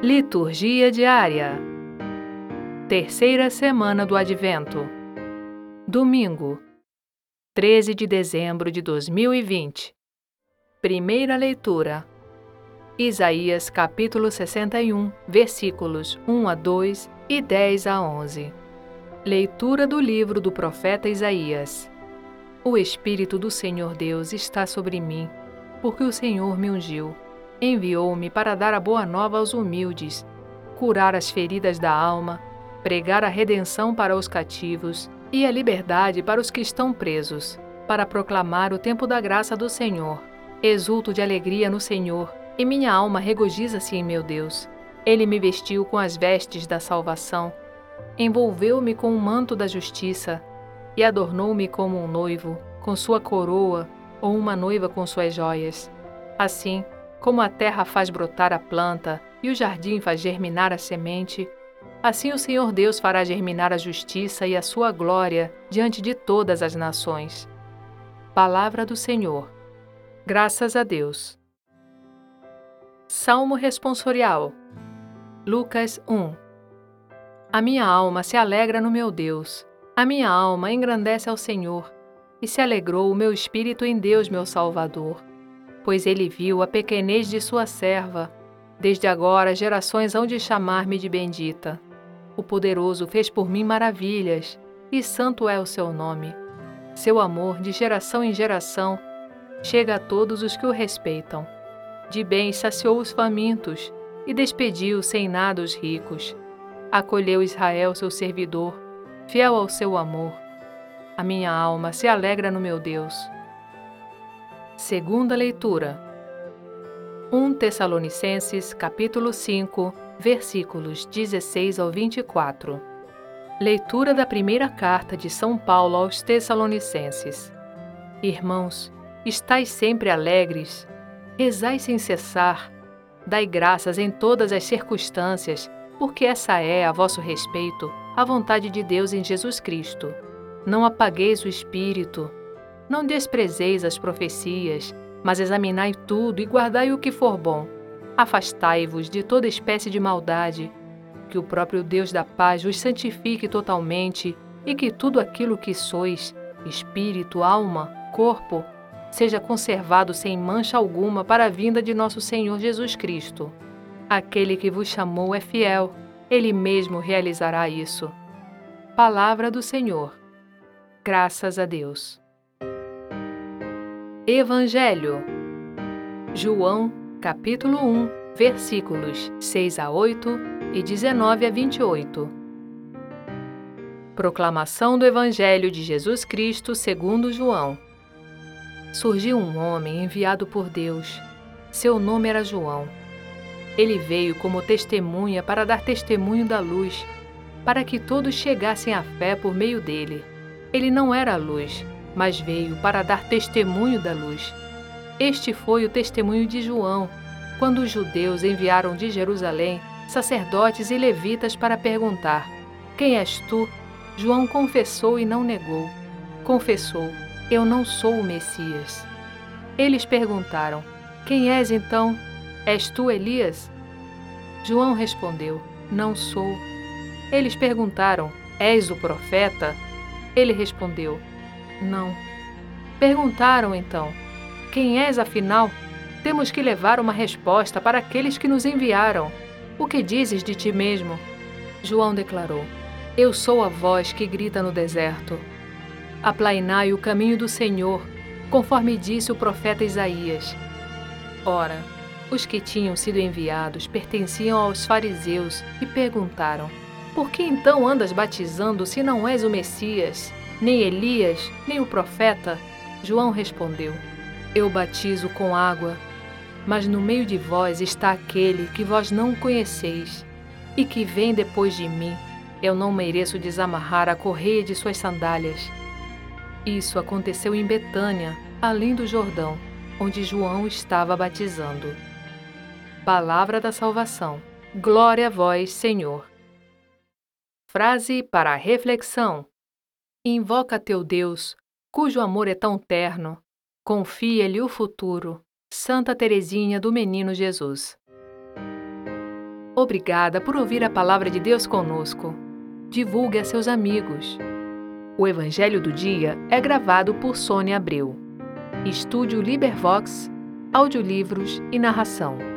Liturgia diária. Terceira semana do Advento. Domingo, 13 de dezembro de 2020. Primeira leitura. Isaías capítulo 61, versículos 1 a 2 e 10 a 11. Leitura do livro do profeta Isaías. O Espírito do Senhor Deus está sobre mim, porque o Senhor me ungiu. Enviou-me para dar a boa nova aos humildes, curar as feridas da alma, pregar a redenção para os cativos e a liberdade para os que estão presos, para proclamar o tempo da graça do Senhor. Exulto de alegria no Senhor, e minha alma regozija-se em meu Deus. Ele me vestiu com as vestes da salvação, envolveu-me com o manto da justiça e adornou-me como um noivo, com sua coroa, ou uma noiva com suas joias. Assim, como a terra faz brotar a planta e o jardim faz germinar a semente, assim o Senhor Deus fará germinar a justiça e a sua glória diante de todas as nações. Palavra do Senhor. Graças a Deus. Salmo responsorial. Lucas 1. A minha alma se alegra no meu Deus a minha alma engrandece ao Senhor, e se alegrou o meu espírito em Deus, meu Salvador, pois ele viu a pequenez de sua serva. Desde agora gerações hão de chamar-me de bendita. O poderoso fez por mim maravilhas, e santo é o seu nome. Seu amor, de geração em geração, chega a todos os que o respeitam. De bem saciou os famintos e despediu sem nada os ricos. Acolheu Israel, seu servidor, fiel ao seu amor. A minha alma se alegra no meu Deus. Segunda leitura. 1 Tessalonicenses, capítulo 5, versículos 16 ao 24. Leitura da primeira carta de São Paulo aos Tessalonicenses. Irmãos, estais sempre alegres, rezai sem cessar, dai graças em todas as circunstâncias, porque essa é, a vosso respeito, a vontade de Deus em Jesus Cristo. Não apagueis o espírito, não desprezeis as profecias, mas examinai tudo e guardai o que for bom. Afastai-vos de toda espécie de maldade, que o próprio Deus da paz os santifique totalmente e que tudo aquilo que sois, espírito, alma, corpo, seja conservado sem mancha alguma para a vinda de nosso Senhor Jesus Cristo. Aquele que vos chamou é fiel, ele mesmo realizará isso. Palavra do Senhor. Graças a Deus. Evangelho. João, capítulo 1, versículos 6 a 8 e 19 a 28. Proclamação do Evangelho de Jesus Cristo segundo João. Surgiu um homem enviado por Deus. Seu nome era João. Ele veio como testemunha para dar testemunho da luz, para que todos chegassem à fé por meio dele. Ele não era a luz, mas veio para dar testemunho da luz. Este foi o testemunho de João, quando os judeus enviaram de Jerusalém sacerdotes e levitas para perguntar: Quem és tu? João confessou e não negou. Confessou: Eu não sou o Messias. Eles perguntaram: Quem és então? És tu Elias? João respondeu: Não sou. Eles perguntaram: És o profeta? Ele respondeu: Não. Perguntaram então: Quem és afinal? Temos que levar uma resposta para aqueles que nos enviaram. O que dizes de ti mesmo? João declarou: Eu sou a voz que grita no deserto. Aplainai o caminho do Senhor, conforme disse o profeta Isaías. Ora, os que tinham sido enviados pertenciam aos fariseus e perguntaram: Por que então andas batizando se não és o Messias, nem Elias, nem o profeta? João respondeu: Eu batizo com água, mas no meio de vós está aquele que vós não conheceis e que vem depois de mim. Eu não mereço desamarrar a correia de suas sandálias. Isso aconteceu em Betânia, além do Jordão, onde João estava batizando. Palavra da salvação. Glória a vós, Senhor. Frase para reflexão. Invoca teu Deus, cujo amor é tão terno. Confia-lhe o futuro. Santa Teresinha do Menino Jesus. Obrigada por ouvir a palavra de Deus conosco. Divulgue a seus amigos. O Evangelho do Dia é gravado por Sônia Abreu. Estúdio Libervox, audiolivros e narração.